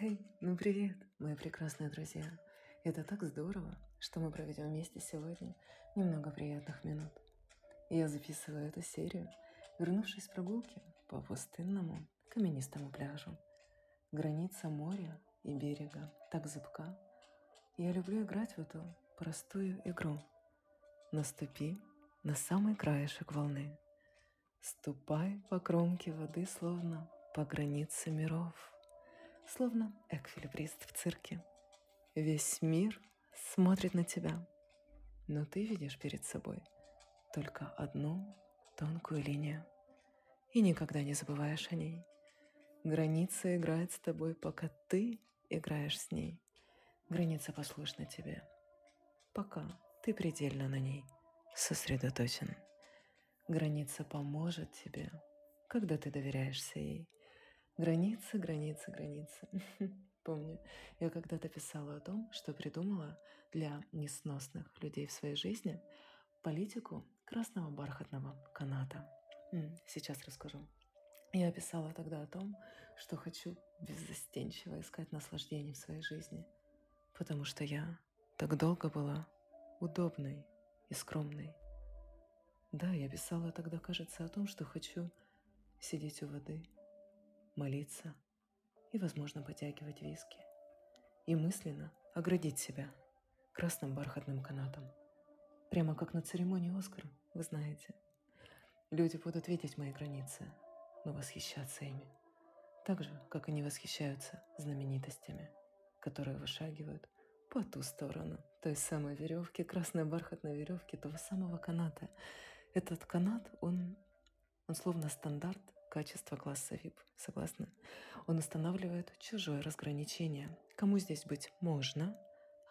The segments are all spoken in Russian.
Эй, ну привет, мои прекрасные друзья. Это так здорово, что мы проведем вместе сегодня немного приятных минут. Я записываю эту серию, вернувшись с прогулки по пустынному каменистому пляжу. Граница моря и берега так зыбка. Я люблю играть в эту простую игру. Наступи на самый краешек волны. Ступай по кромке воды, словно по границе миров словно эквилибрист в цирке. Весь мир смотрит на тебя, но ты видишь перед собой только одну тонкую линию и никогда не забываешь о ней. Граница играет с тобой, пока ты играешь с ней. Граница послушна тебе, пока ты предельно на ней сосредоточен. Граница поможет тебе, когда ты доверяешься ей. Границы, границы, границы. Помню, я когда-то писала о том, что придумала для несносных людей в своей жизни политику красного бархатного каната. Сейчас расскажу. Я писала тогда о том, что хочу беззастенчиво искать наслаждение в своей жизни, потому что я так долго была удобной и скромной. Да, я писала тогда, кажется, о том, что хочу сидеть у воды, молиться и, возможно, потягивать виски. И мысленно оградить себя красным бархатным канатом. Прямо как на церемонии Оскара, вы знаете. Люди будут видеть мои границы, но восхищаться ими. Так же, как они восхищаются знаменитостями, которые вышагивают по ту сторону той самой веревки, красной бархатной веревки, того самого каната. Этот канат, он, он словно стандарт качество класса VIP. Согласна? Он устанавливает чужое разграничение. Кому здесь быть можно,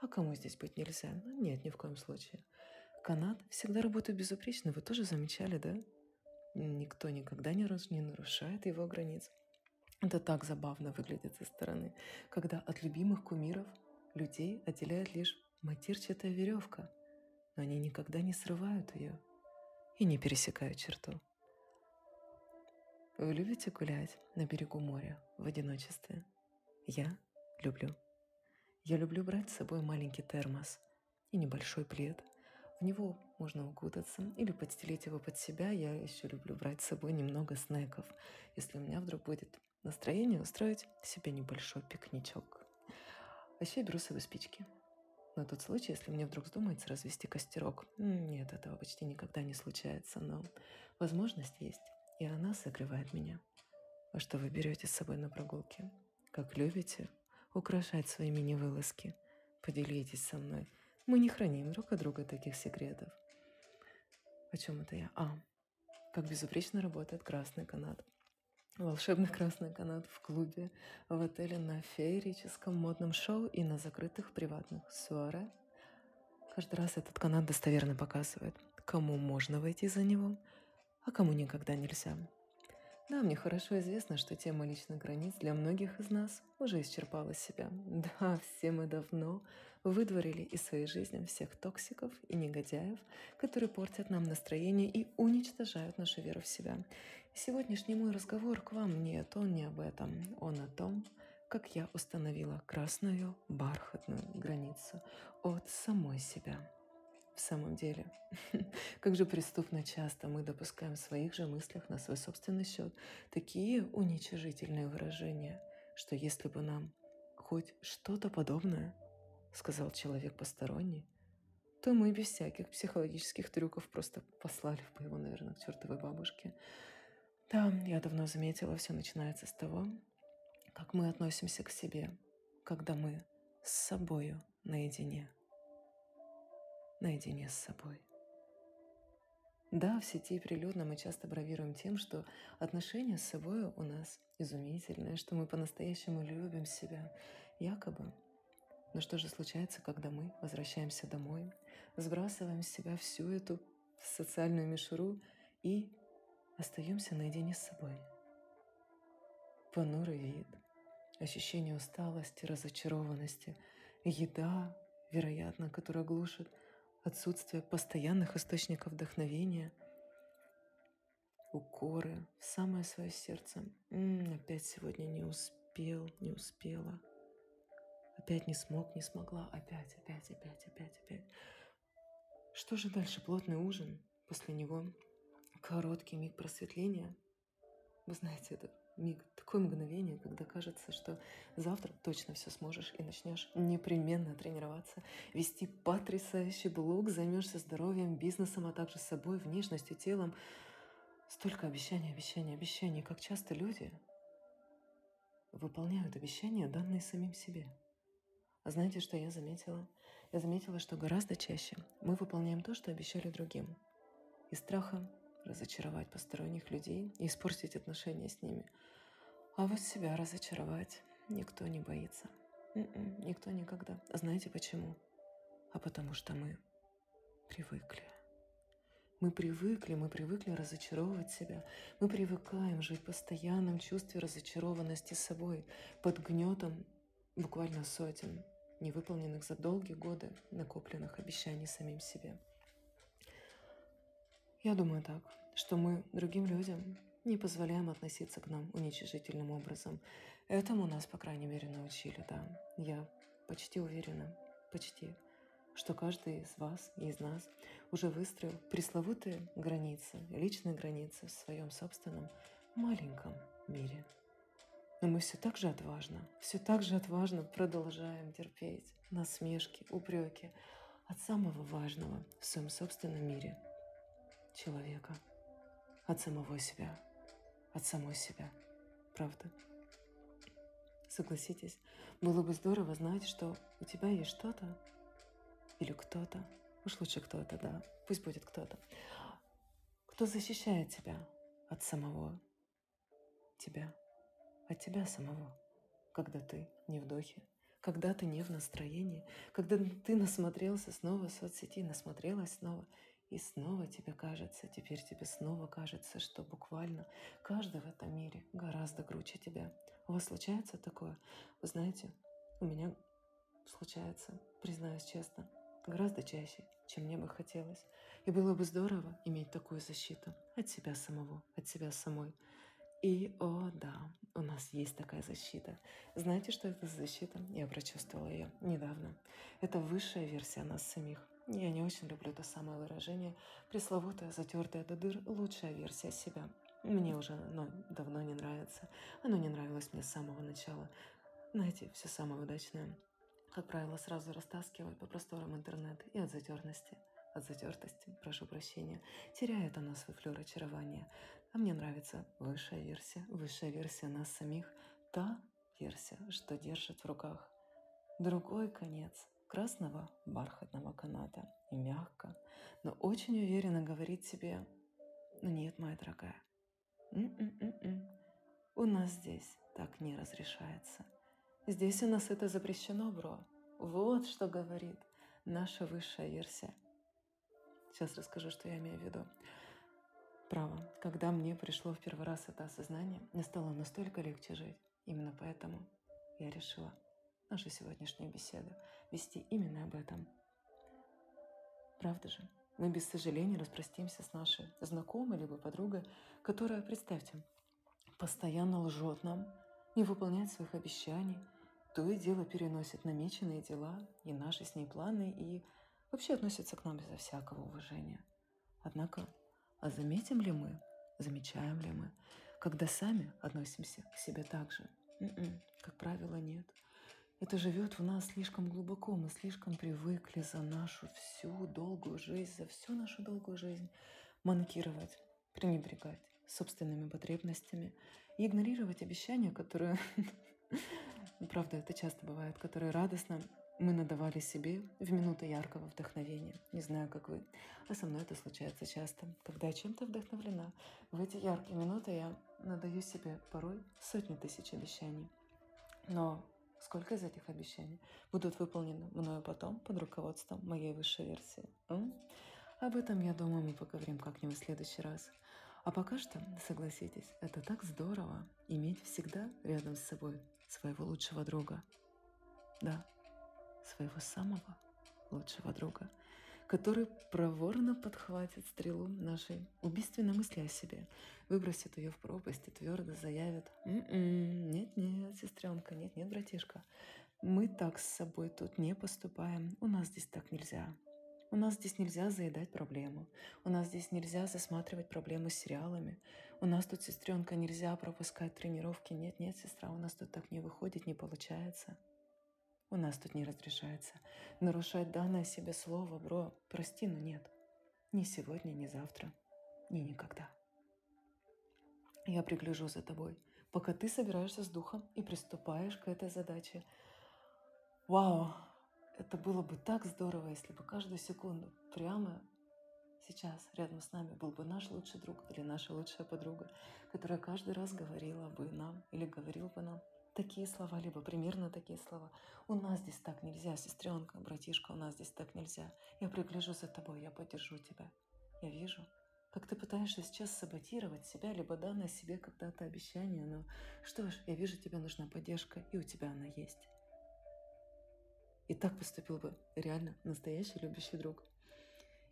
а кому здесь быть нельзя? Ну, нет, ни в коем случае. Канат всегда работает безупречно. Вы тоже замечали, да? Никто никогда не, нарушает его границ. Это так забавно выглядит со стороны, когда от любимых кумиров людей отделяет лишь матерчатая веревка, но они никогда не срывают ее и не пересекают черту. Вы любите гулять на берегу моря в одиночестве? Я люблю. Я люблю брать с собой маленький термос и небольшой плед. В него можно укутаться или подстелить его под себя. Я еще люблю брать с собой немного снеков, если у меня вдруг будет настроение устроить себе небольшой пикничок. А еще я беру с собой спички. На тот случай, если мне вдруг вздумается развести костерок. Нет, этого почти никогда не случается, но возможность есть и она согревает меня. А что вы берете с собой на прогулки? Как любите украшать свои мини-вылазки? Поделитесь со мной. Мы не храним друг от друга таких секретов. О чем это я? А, как безупречно работает красный канат. Волшебный красный канат в клубе, в отеле на феерическом модном шоу и на закрытых приватных суаре. Каждый раз этот канат достоверно показывает, кому можно войти за него, а кому никогда нельзя. Да, мне хорошо известно, что тема личных границ для многих из нас уже исчерпала себя. Да, все мы давно выдворили из своей жизни всех токсиков и негодяев, которые портят нам настроение и уничтожают нашу веру в себя. Сегодняшний мой разговор к вам нет, он не об этом, он о том, как я установила красную бархатную границу от самой себя. В самом деле, как же преступно часто мы допускаем в своих же мыслях на свой собственный счет такие уничижительные выражения, что если бы нам хоть что-то подобное сказал человек посторонний, то мы без всяких психологических трюков просто послали бы его, наверное, к чертовой бабушке. Да, я давно заметила, все начинается с того, как мы относимся к себе, когда мы с собою наедине наедине с собой. Да, в сети прилюдно мы часто бравируем тем, что отношения с собой у нас изумительные, что мы по-настоящему любим себя, якобы. Но что же случается, когда мы возвращаемся домой, сбрасываем с себя всю эту социальную мишуру и остаемся наедине с собой? Понурый вид, ощущение усталости, разочарованности, еда, вероятно, которая глушит – отсутствие постоянных источников вдохновения, укоры в самое свое сердце. М-м, опять сегодня не успел, не успела. опять не смог, не смогла, опять, опять, опять, опять, опять. Что же дальше? Плотный ужин, после него короткий миг просветления. Вы знаете, это миг, такое мгновение, когда кажется, что завтра точно все сможешь и начнешь непременно тренироваться, вести потрясающий блог, займешься здоровьем, бизнесом, а также собой, внешностью, телом. Столько обещаний, обещаний, обещаний. Как часто люди выполняют обещания, данные самим себе. А знаете, что я заметила? Я заметила, что гораздо чаще мы выполняем то, что обещали другим. Из страха разочаровать посторонних людей и испортить отношения с ними. А вот себя разочаровать никто не боится. М-м, никто никогда. Знаете почему? А потому что мы привыкли. Мы привыкли, мы привыкли разочаровывать себя. Мы привыкаем жить в постоянном чувстве разочарованности собой, под гнетом буквально сотен невыполненных за долгие годы накопленных обещаний самим себе. Я думаю так, что мы другим людям не позволяем относиться к нам уничижительным образом. Этому нас, по крайней мере, научили, да. Я почти уверена, почти что каждый из вас и из нас уже выстроил пресловутые границы, личные границы в своем собственном маленьком мире. Но мы все так же отважно, все так же отважно продолжаем терпеть насмешки, упреки от самого важного в своем собственном мире – человека, от самого себя, от самой себя. Правда? Согласитесь, было бы здорово знать, что у тебя есть что-то, или кто-то, уж лучше кто-то, да, пусть будет кто-то, кто защищает тебя от самого тебя, от тебя самого, когда ты не в духе, когда ты не в настроении, когда ты насмотрелся снова соцсети, насмотрелась снова, и снова тебе кажется, теперь тебе снова кажется, что буквально каждый в этом мире гораздо круче тебя. У вас случается такое? Вы знаете, у меня случается, признаюсь честно, гораздо чаще, чем мне бы хотелось. И было бы здорово иметь такую защиту от себя самого, от себя самой. И, о да, у нас есть такая защита. Знаете, что это за защита? Я прочувствовала ее недавно. Это высшая версия нас самих. Я не очень люблю то самое выражение пресловутая, затертая до дыр, лучшая версия себя. Мне уже оно давно не нравится. Оно не нравилось мне с самого начала. Знаете, все самое удачное как правило, сразу растаскивают по просторам интернета и от затертности, от затертости, прошу прощения, теряет она свой флер очарования. А мне нравится высшая версия, высшая версия нас самих, та версия, что держит в руках. Другой конец красного бархатного каната и мягко, но очень уверенно говорит себе, ну нет, моя дорогая, м-м-м-м. у нас здесь так не разрешается – Здесь у нас это запрещено, бро. Вот что говорит наша высшая версия. Сейчас расскажу, что я имею в виду. Право, когда мне пришло в первый раз это осознание, мне стало настолько легче жить. Именно поэтому я решила нашу сегодняшнюю беседу вести именно об этом. Правда же? Мы без сожаления распростимся с нашей знакомой либо подругой, которая, представьте, постоянно лжет нам, не выполняет своих обещаний – то и дело переносит намеченные дела и наши с ней планы и вообще относится к нам безо всякого уважения. Однако, а заметим ли мы, замечаем ли мы, когда сами относимся к себе так же? М-м, как правило, нет. Это живет в нас слишком глубоко, мы слишком привыкли за нашу всю долгую жизнь, за всю нашу долгую жизнь манкировать, пренебрегать собственными потребностями и игнорировать обещания, которые правда, это часто бывает, которые радостно мы надавали себе в минуты яркого вдохновения. Не знаю, как вы, а со мной это случается часто. Когда я чем-то вдохновлена, в эти яркие минуты я надаю себе порой сотни тысяч обещаний. Но сколько из этих обещаний будут выполнены мною потом под руководством моей высшей версии? М? Об этом, я думаю, мы поговорим как-нибудь в следующий раз. А пока что, согласитесь, это так здорово иметь всегда рядом с собой своего лучшего друга. Да, своего самого лучшего друга, который проворно подхватит стрелу нашей убийственной мысли о себе, выбросит ее в пропасть и твердо заявит «М-м, «Нет-нет, сестренка, нет-нет, братишка, мы так с собой тут не поступаем, у нас здесь так нельзя. У нас здесь нельзя заедать проблему. У нас здесь нельзя засматривать проблемы с сериалами. У нас тут, сестренка, нельзя пропускать тренировки. Нет, нет, сестра, у нас тут так не выходит, не получается. У нас тут не разрешается нарушать данное себе слово, бро. Прости, но нет. Ни сегодня, ни завтра, ни никогда. Я пригляжу за тобой, пока ты собираешься с духом и приступаешь к этой задаче. Вау, это было бы так здорово, если бы каждую секунду прямо сейчас рядом с нами был бы наш лучший друг или наша лучшая подруга, которая каждый раз говорила бы нам или говорил бы нам такие слова, либо примерно такие слова. У нас здесь так нельзя, сестренка, братишка, у нас здесь так нельзя. Я пригляжу за тобой, я поддержу тебя. Я вижу, как ты пытаешься сейчас саботировать себя, либо данное себе когда-то обещание, но что ж, я вижу, тебе нужна поддержка, и у тебя она есть. И так поступил бы реально настоящий любящий друг.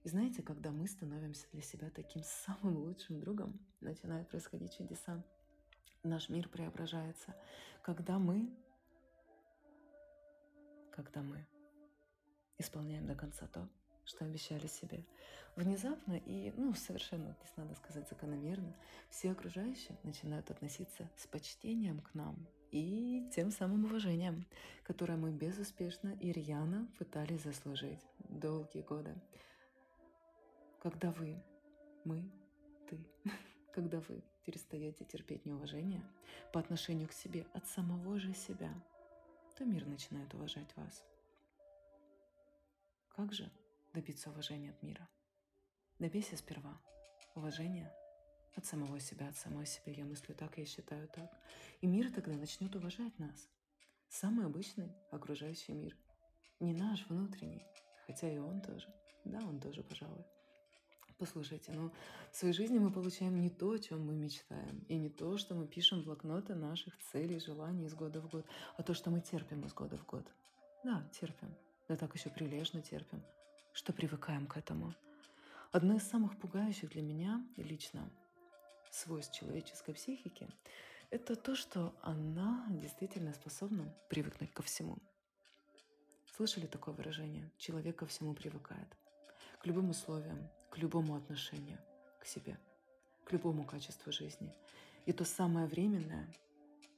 И знаете, когда мы становимся для себя таким самым лучшим другом, начинают происходить чудеса. Наш мир преображается, когда мы, когда мы исполняем до конца то, что обещали себе. Внезапно и, ну, совершенно, здесь надо сказать, закономерно, все окружающие начинают относиться с почтением к нам и тем самым уважением, которое мы безуспешно и рьяно пытались заслужить долгие годы. Когда вы, мы, ты, когда вы перестаете терпеть неуважение по отношению к себе от самого же себя, то мир начинает уважать вас. Как же добиться уважения от мира? Добейся сперва уважения от самого себя, от самой себя. Я мыслю так, я считаю так. И мир тогда начнет уважать нас. Самый обычный окружающий мир. Не наш внутренний, хотя и он тоже. Да, он тоже, пожалуй. Послушайте, ну, в своей жизни мы получаем не то, о чем мы мечтаем, и не то, что мы пишем в блокноты наших целей, желаний из года в год, а то, что мы терпим из года в год. Да, терпим. Да так еще прилежно терпим, что привыкаем к этому. Одно из самых пугающих для меня лично свойств человеческой психики, это то, что она действительно способна привыкнуть ко всему. Слышали такое выражение? Человек ко всему привыкает. К любым условиям, к любому отношению к себе, к любому качеству жизни. И то самое временное,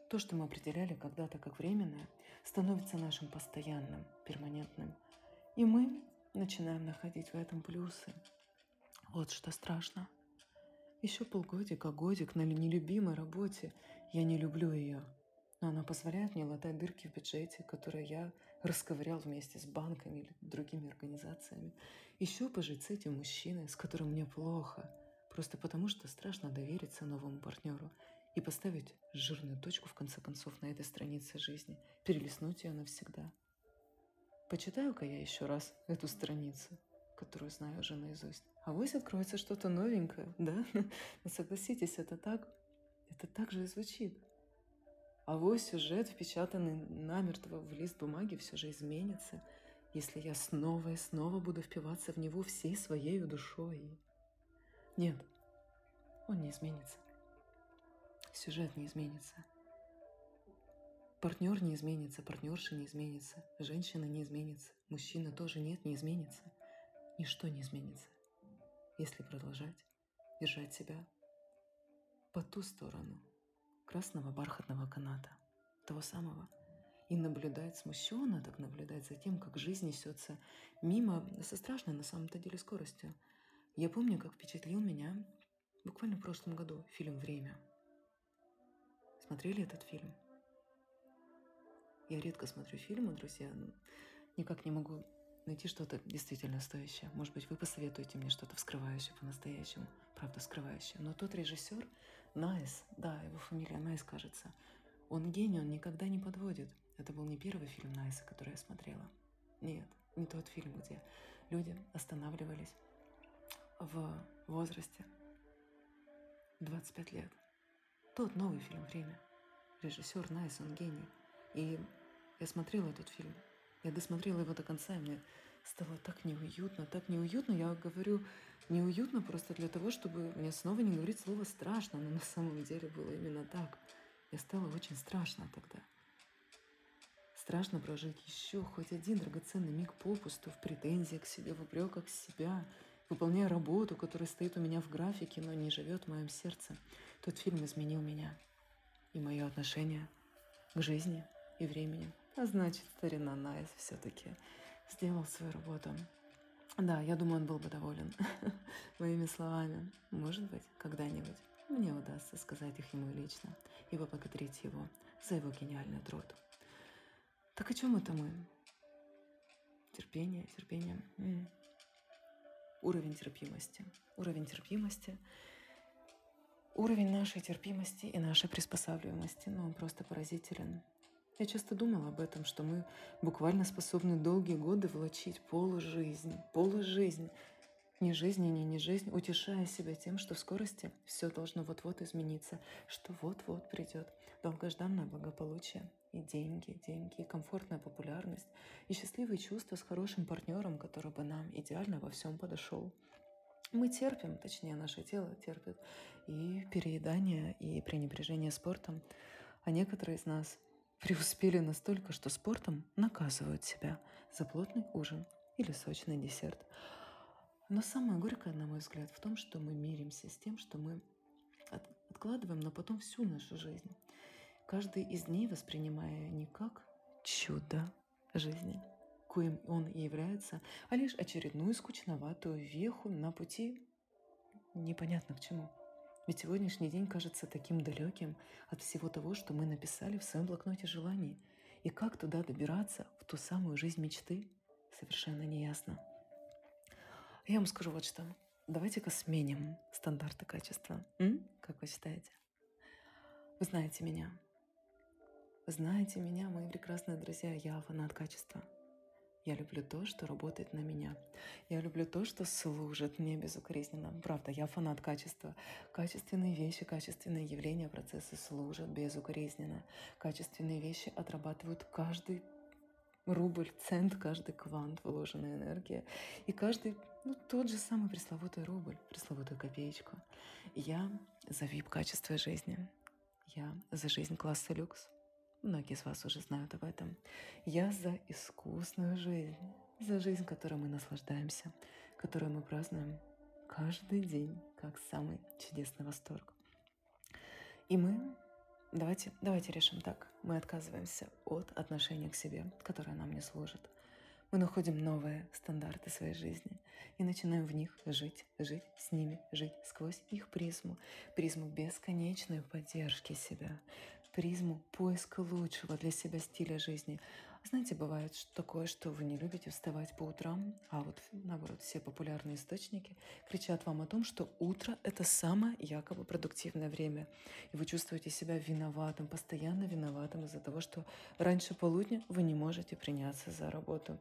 то, что мы определяли когда-то как временное, становится нашим постоянным, перманентным. И мы начинаем находить в этом плюсы. Вот что страшно. Еще полгодика, годик на нелюбимой работе. Я не люблю ее. Она позволяет мне латать дырки в бюджете, которые я расковырял вместе с банками или другими организациями. Еще пожить с этим мужчиной, с которым мне плохо, просто потому что страшно довериться новому партнеру и поставить жирную точку в конце концов на этой странице жизни, перелистнуть ее навсегда. Почитаю-ка я еще раз эту страницу, которую знаю уже наизусть. А вось откроется что-то новенькое, да? Но согласитесь, это так, это так же и звучит. А вось сюжет, впечатанный намертво в лист бумаги, все же изменится, если я снова и снова буду впиваться в него всей своей душой. Нет, он не изменится. Сюжет не изменится. Партнер не изменится, партнерша не изменится, женщина не изменится, мужчина тоже нет, не изменится. Ничто не изменится если продолжать держать себя по ту сторону красного бархатного каната, того самого, и наблюдать смущенно, так наблюдать за тем, как жизнь несется мимо со страшной на самом-то деле скоростью. Я помню, как впечатлил меня буквально в прошлом году фильм «Время». Смотрели этот фильм? Я редко смотрю фильмы, друзья, никак не могу найти что-то действительно стоящее. Может быть, вы посоветуете мне что-то вскрывающее по-настоящему, правда, вскрывающее. Но тот режиссер, Найс, да, его фамилия Найс, кажется, он гений, он никогда не подводит. Это был не первый фильм Найса, который я смотрела. Нет, не тот фильм, где люди останавливались в возрасте 25 лет. Тот новый фильм «Время». Режиссер Найс, он гений. И я смотрела этот фильм. Я досмотрела его до конца, и мне стало так неуютно, так неуютно. Я говорю неуютно просто для того, чтобы мне снова не говорить слово страшно, но на самом деле было именно так. Мне стало очень страшно тогда. Страшно прожить еще хоть один драгоценный миг попусту в претензиях к себе, в упреках себя, выполняя работу, которая стоит у меня в графике, но не живет в моем сердце. Тот фильм изменил меня и мое отношение к жизни и времени. А значит, старина Найс все-таки сделал свою работу. Да, я думаю, он был бы доволен моими словами. Может быть, когда-нибудь мне удастся сказать их ему лично и поблагодарить его за его гениальный труд. Так о чем это мы? Терпение, терпение. М-м. Уровень терпимости. Уровень терпимости. Уровень нашей терпимости и нашей приспосабливаемости, ну, он просто поразителен. Я часто думала об этом, что мы буквально способны долгие годы влачить полужизнь, полужизнь, ни жизни, ни не жизнь, утешая себя тем, что в скорости все должно вот-вот измениться, что вот-вот придет долгожданное благополучие, и деньги, деньги, и комфортная популярность, и счастливые чувства с хорошим партнером, который бы нам идеально во всем подошел. Мы терпим, точнее, наше тело терпит и переедание, и пренебрежение спортом, а некоторые из нас преуспели настолько, что спортом наказывают себя за плотный ужин или сочный десерт. Но самое горькое, на мой взгляд, в том, что мы миримся с тем, что мы откладываем на потом всю нашу жизнь каждый из дней воспринимая не как чудо жизни, коим он и является, а лишь очередную скучноватую веху на пути непонятно к чему. Ведь сегодняшний день кажется таким далеким от всего того, что мы написали в своем блокноте желаний. И как туда добираться, в ту самую жизнь мечты, совершенно неясно. Я вам скажу вот что. Давайте-ка сменим стандарты качества. М? Как вы считаете? Вы знаете меня. Вы знаете меня, мои прекрасные друзья, я фанат качества. Я люблю то, что работает на меня. Я люблю то, что служит мне безукоризненно. Правда, я фанат качества. Качественные вещи, качественные явления, процессы служат безукоризненно. Качественные вещи отрабатывают каждый рубль, цент, каждый квант вложенной энергии. И каждый, ну, тот же самый пресловутый рубль, пресловутую копеечку. Я за вип-качество жизни. Я за жизнь класса люкс. Многие из вас уже знают об этом. Я за искусную жизнь, за жизнь, которой мы наслаждаемся, которую мы празднуем каждый день, как самый чудесный восторг. И мы, давайте, давайте решим так, мы отказываемся от отношения к себе, которое нам не служит. Мы находим новые стандарты своей жизни и начинаем в них жить, жить с ними, жить сквозь их призму, призму бесконечной поддержки себя, призму поиска лучшего для себя стиля жизни. Знаете, бывает такое, что вы не любите вставать по утрам, а вот наоборот все популярные источники кричат вам о том, что утро — это самое якобы продуктивное время. И вы чувствуете себя виноватым, постоянно виноватым из-за того, что раньше полудня вы не можете приняться за работу.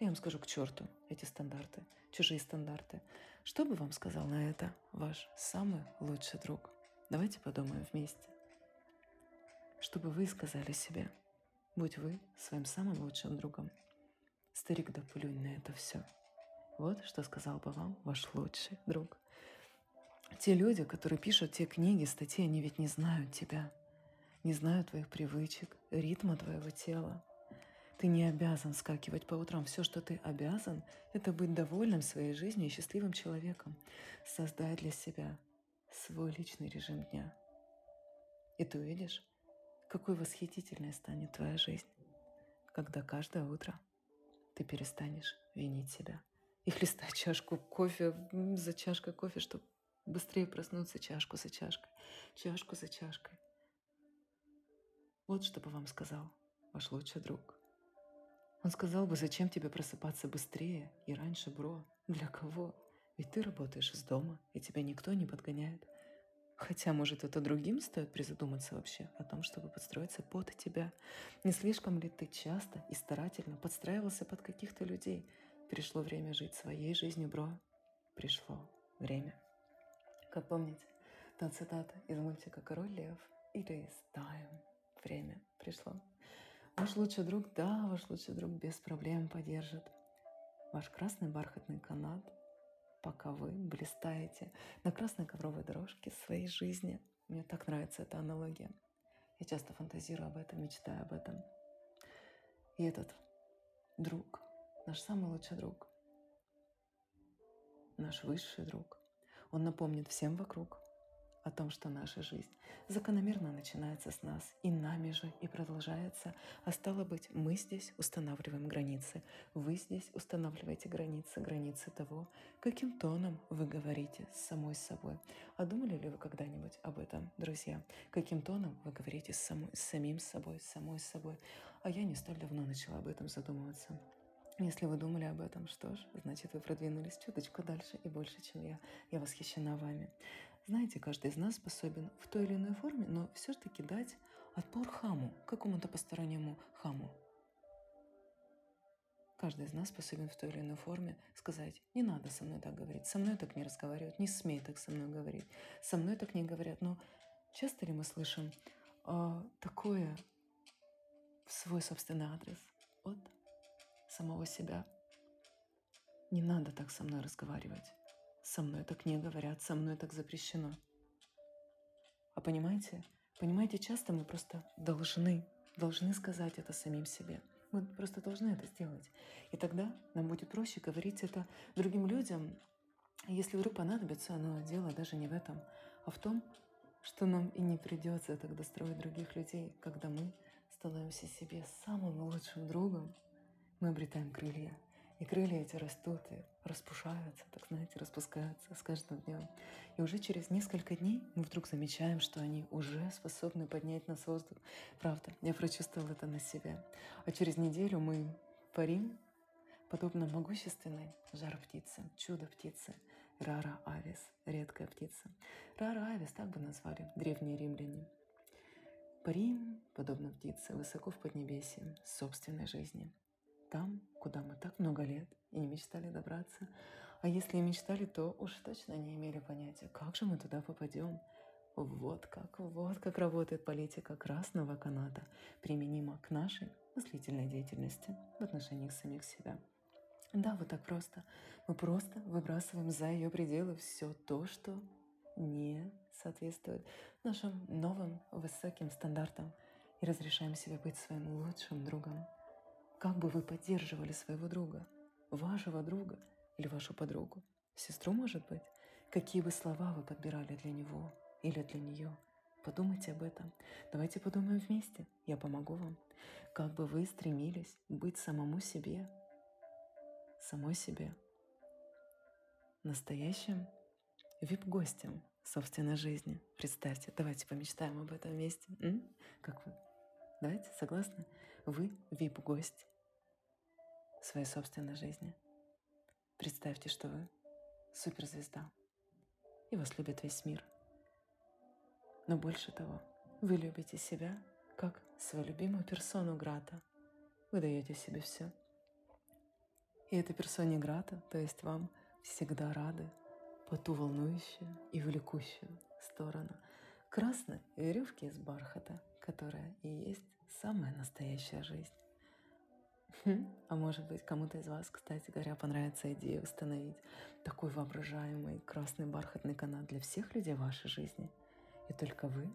Я вам скажу к черту эти стандарты, чужие стандарты. Что бы вам сказал на это ваш самый лучший друг? Давайте подумаем вместе чтобы вы сказали себе, будь вы своим самым лучшим другом. Старик, да плюнь на это все. Вот что сказал бы вам ваш лучший друг. Те люди, которые пишут те книги, статьи, они ведь не знают тебя, не знают твоих привычек, ритма твоего тела. Ты не обязан скакивать по утрам. Все, что ты обязан, это быть довольным своей жизнью и счастливым человеком. Создай для себя свой личный режим дня. И ты увидишь, какой восхитительной станет твоя жизнь, когда каждое утро ты перестанешь винить себя и хлестать чашку кофе за чашкой кофе, чтобы быстрее проснуться чашку за чашкой, чашку за чашкой. Вот что бы вам сказал ваш лучший друг. Он сказал бы, зачем тебе просыпаться быстрее и раньше, бро? Для кого? Ведь ты работаешь из дома, и тебя никто не подгоняет. Хотя, может, это другим стоит призадуматься вообще о том, чтобы подстроиться под тебя. Не слишком ли ты часто и старательно подстраивался под каких-то людей? Пришло время жить своей жизнью, бро. Пришло время. Как помните, та цитата из мультика «Король лев» или из «Time» «Время пришло». Ваш лучший друг, да, ваш лучший друг без проблем поддержит ваш красный бархатный канат, пока вы блистаете на красной ковровой дорожке своей жизни. Мне так нравится эта аналогия. Я часто фантазирую об этом, мечтаю об этом. И этот друг, наш самый лучший друг, наш высший друг, он напомнит всем вокруг, о том, что наша жизнь закономерно начинается с нас и нами же и продолжается, а стало быть, мы здесь устанавливаем границы, вы здесь устанавливаете границы, границы того, каким тоном вы говорите с самой собой. А думали ли вы когда-нибудь об этом, друзья? Каким тоном вы говорите с, самой, с самим собой, с самой собой? А я не столь давно начала об этом задумываться. Если вы думали об этом, что ж, значит, вы продвинулись чуточку дальше и больше, чем я. Я восхищена вами. Знаете, каждый из нас способен в той или иной форме, но все-таки дать отпор хаму, какому-то постороннему хаму. Каждый из нас способен в той или иной форме сказать, не надо со мной так говорить, со мной так не разговаривают, не смей так со мной говорить, со мной так не говорят. Но часто ли мы слышим э, такое в свой собственный адрес от самого себя. Не надо так со мной разговаривать. Со мной так не говорят, со мной так запрещено. А понимаете, понимаете, часто мы просто должны, должны сказать это самим себе. Мы просто должны это сделать. И тогда нам будет проще говорить это другим людям, если вдруг понадобится, но дело даже не в этом, а в том, что нам и не придется тогда строить других людей, когда мы становимся себе самым лучшим другом, мы обретаем крылья. И крылья эти растут и распушаются, так знаете, распускаются с каждым днем. И уже через несколько дней мы вдруг замечаем, что они уже способны поднять нас в воздух. Правда, я прочувствовала это на себе. А через неделю мы парим, подобно могущественной жар-птице, чудо-птице, Рара авис, редкая птица. Рара авис, так бы назвали древние римляне. Парим, подобно птице, высоко в поднебесье, собственной жизни – там, куда мы так много лет и не мечтали добраться. А если и мечтали, то уж точно не имели понятия, как же мы туда попадем. Вот как, вот как работает политика красного каната, применима к нашей мыслительной деятельности в отношении самих себя. Да, вот так просто. Мы просто выбрасываем за ее пределы все то, что не соответствует нашим новым высоким стандартам и разрешаем себе быть своим лучшим другом. Как бы вы поддерживали своего друга, вашего друга или вашу подругу, сестру, может быть? Какие бы слова вы подбирали для него или для нее? Подумайте об этом. Давайте подумаем вместе. Я помогу вам. Как бы вы стремились быть самому себе, самой себе, настоящим вип-гостем собственной жизни. Представьте, давайте помечтаем об этом вместе. М? Как вы? Давайте, согласны? Вы вип-гость своей собственной жизни. Представьте, что вы суперзвезда, и вас любит весь мир. Но больше того, вы любите себя как свою любимую персону Грата. Вы даете себе все. И этой персоне Грата, то есть вам, всегда рады по ту волнующую и влекущую сторону красной веревки из бархата, которая и есть самая настоящая жизнь. Хм, а может быть, кому-то из вас, кстати говоря, понравится идея установить такой воображаемый красный бархатный канат для всех людей вашей жизни. И только вы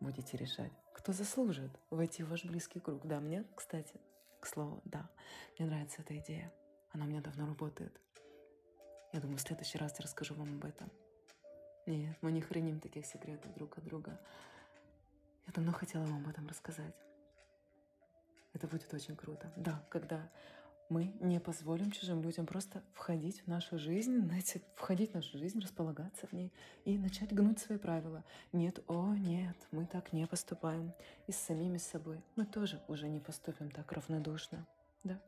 будете решать, кто заслужит войти в ваш близкий круг. Да, мне, кстати, к слову, да, мне нравится эта идея. Она у меня давно работает. Я думаю, в следующий раз я расскажу вам об этом. Нет, мы не храним таких секретов друг от друга. Я давно хотела вам об этом рассказать. Это будет очень круто. Да, когда мы не позволим чужим людям просто входить в нашу жизнь, знаете, входить в нашу жизнь, располагаться в ней и начать гнуть свои правила. Нет, о нет, мы так не поступаем. И с самими собой мы тоже уже не поступим так равнодушно. Да?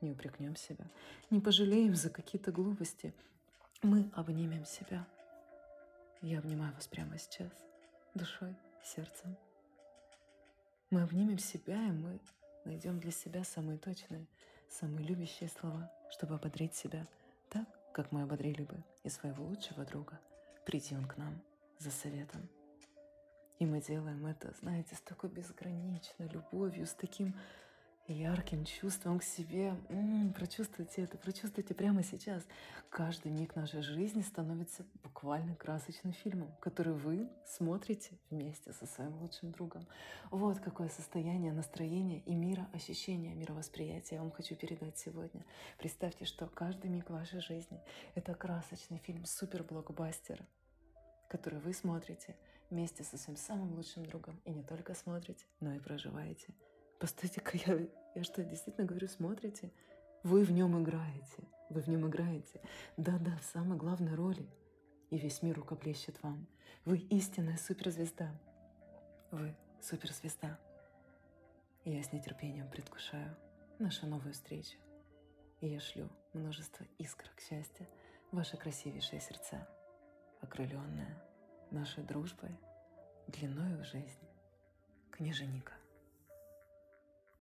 Не упрекнем себя, не пожалеем за какие-то глупости. Мы обнимем себя. Я обнимаю вас прямо сейчас, душой, сердцем. Мы обнимем себя, и мы найдем для себя самые точные, самые любящие слова, чтобы ободрить себя так, как мы ободрили бы и своего лучшего друга, приди он к нам за советом. И мы делаем это, знаете, с такой безграничной любовью, с таким ярким чувством к себе. М-м, прочувствуйте это, прочувствуйте прямо сейчас. Каждый миг нашей жизни становится буквально красочным фильмом, который вы смотрите вместе со своим лучшим другом. Вот какое состояние настроение и мира, ощущения, мировосприятия я вам хочу передать сегодня. Представьте, что каждый миг вашей жизни — это красочный фильм, супер-блокбастер, который вы смотрите вместе со своим самым лучшим другом. И не только смотрите, но и проживаете — Постойте-ка, я, я что, действительно говорю, смотрите? Вы в нем играете. Вы в нем играете. Да-да, в самой главной роли. И весь мир рукоплещет вам. Вы истинная суперзвезда. Вы суперзвезда. И я с нетерпением предвкушаю нашу новую встречу. И я шлю множество искрок счастья в ваши красивейшие сердца, окрыленная нашей дружбой, длиною в жизнь. Княженика.